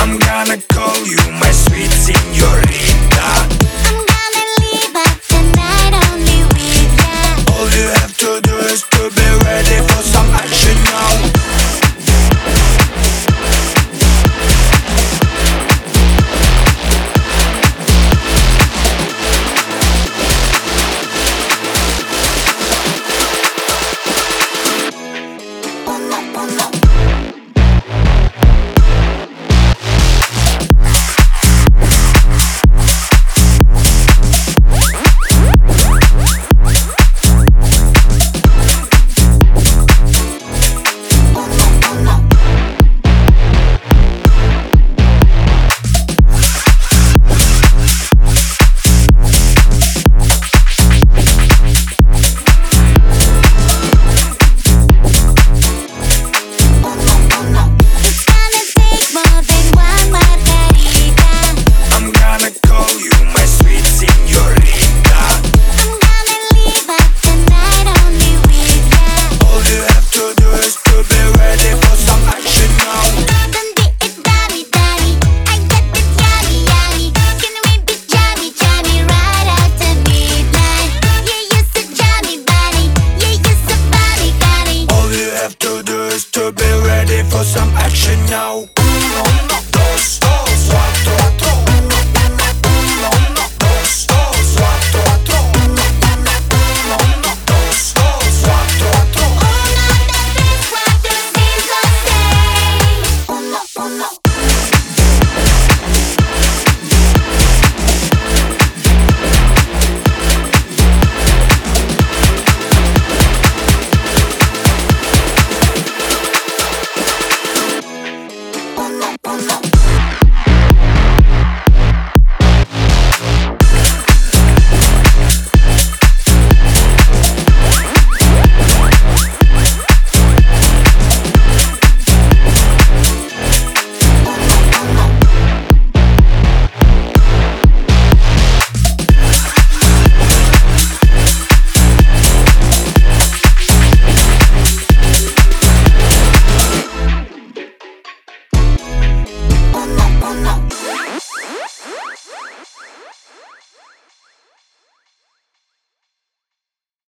I'm gonna call you to be ready for some action now.